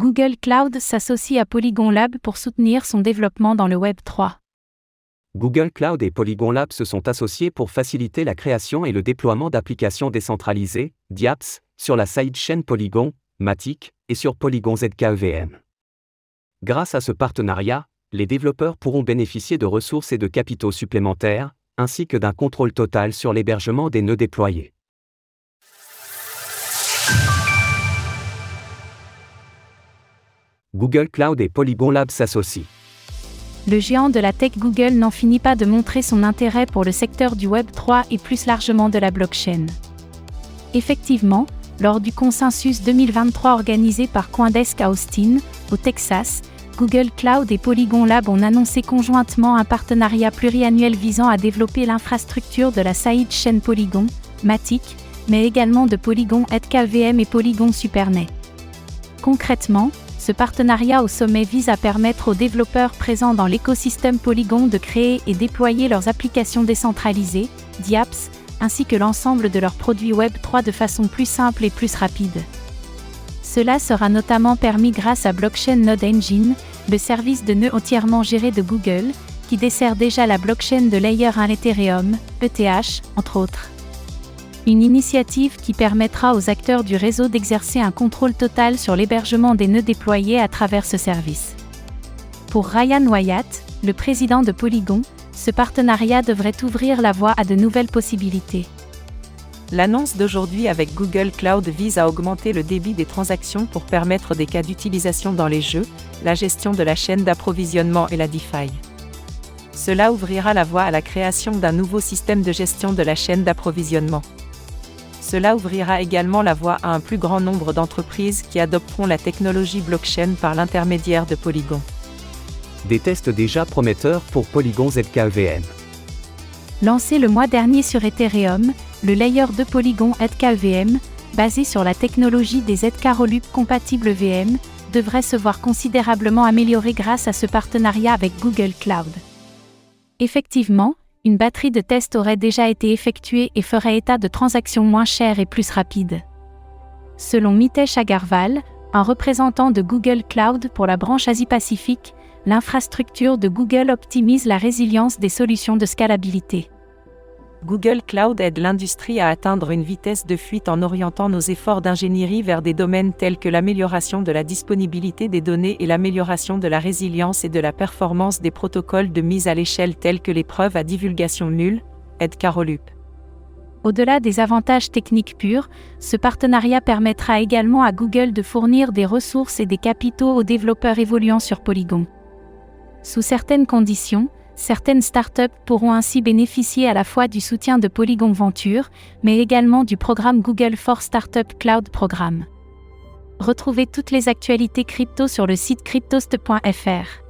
Google Cloud s'associe à Polygon Lab pour soutenir son développement dans le Web 3. Google Cloud et Polygon Lab se sont associés pour faciliter la création et le déploiement d'applications décentralisées, DIAPS, sur la sidechain Polygon, Matic, et sur Polygon ZKEVM. Grâce à ce partenariat, les développeurs pourront bénéficier de ressources et de capitaux supplémentaires, ainsi que d'un contrôle total sur l'hébergement des nœuds déployés. Google Cloud et Polygon Lab s'associent. Le géant de la tech Google n'en finit pas de montrer son intérêt pour le secteur du Web 3 et plus largement de la blockchain. Effectivement, lors du consensus 2023 organisé par Coindesk à Austin, au Texas, Google Cloud et Polygon Lab ont annoncé conjointement un partenariat pluriannuel visant à développer l'infrastructure de la sidechain Polygon, Matic, mais également de Polygon ETKVM et Polygon SuperNet. Concrètement, ce partenariat au sommet vise à permettre aux développeurs présents dans l'écosystème Polygon de créer et déployer leurs applications décentralisées, DIAPS, ainsi que l'ensemble de leurs produits Web 3 de façon plus simple et plus rapide. Cela sera notamment permis grâce à Blockchain Node Engine, le service de nœuds entièrement géré de Google, qui dessert déjà la blockchain de Layer 1 Ethereum, ETH, entre autres. Une initiative qui permettra aux acteurs du réseau d'exercer un contrôle total sur l'hébergement des nœuds déployés à travers ce service. Pour Ryan Wyatt, le président de Polygon, ce partenariat devrait ouvrir la voie à de nouvelles possibilités. L'annonce d'aujourd'hui avec Google Cloud vise à augmenter le débit des transactions pour permettre des cas d'utilisation dans les jeux, la gestion de la chaîne d'approvisionnement et la DeFi. Cela ouvrira la voie à la création d'un nouveau système de gestion de la chaîne d'approvisionnement. Cela ouvrira également la voie à un plus grand nombre d'entreprises qui adopteront la technologie blockchain par l'intermédiaire de Polygon. Des tests déjà prometteurs pour Polygon ZKEVM. Lancé le mois dernier sur Ethereum, le layer de Polygon ZKEVM, basé sur la technologie des ZK Rollup compatibles VM, devrait se voir considérablement amélioré grâce à ce partenariat avec Google Cloud. Effectivement, une batterie de tests aurait déjà été effectuée et ferait état de transactions moins chères et plus rapides. Selon Mitesh Agarwal, un représentant de Google Cloud pour la branche Asie-Pacifique, l'infrastructure de Google optimise la résilience des solutions de scalabilité. Google Cloud aide l'industrie à atteindre une vitesse de fuite en orientant nos efforts d'ingénierie vers des domaines tels que l'amélioration de la disponibilité des données et l'amélioration de la résilience et de la performance des protocoles de mise à l'échelle tels que les preuves à divulgation nulle, aide Carolup. Au-delà des avantages techniques purs, ce partenariat permettra également à Google de fournir des ressources et des capitaux aux développeurs évoluant sur Polygon. Sous certaines conditions, certaines startups pourront ainsi bénéficier à la fois du soutien de Polygon Venture, mais également du programme Google for Startup Cloud Programme. Retrouvez toutes les actualités crypto sur le site cryptost.fr.